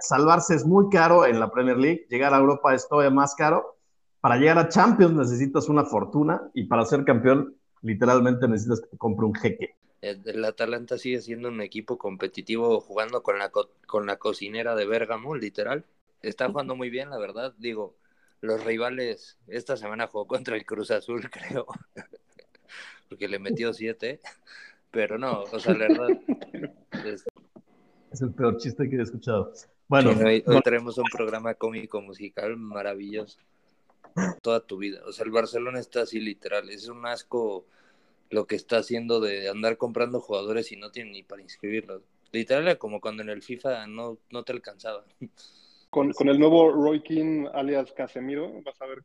Salvarse es muy caro en la Premier League, llegar a Europa es todavía más caro. Para llegar a Champions necesitas una fortuna y para ser campeón literalmente necesitas que te compre un jeque. El Atalanta sigue siendo un equipo competitivo jugando con la, con la cocinera de Bérgamo, literal. Está jugando muy bien, la verdad. Digo, los rivales, esta semana jugó contra el Cruz Azul, creo, porque le metió siete, pero no, o sea, la verdad. Es, el peor chiste que he escuchado. Bueno, hoy, tenemos un programa cómico musical maravilloso. Toda tu vida. O sea, el Barcelona está así literal. Es un asco lo que está haciendo de andar comprando jugadores y no tiene ni para inscribirlos. Literal, como cuando en el FIFA no, no te alcanzaba. Con, con el nuevo Roy King alias Casemiro, vas a ver.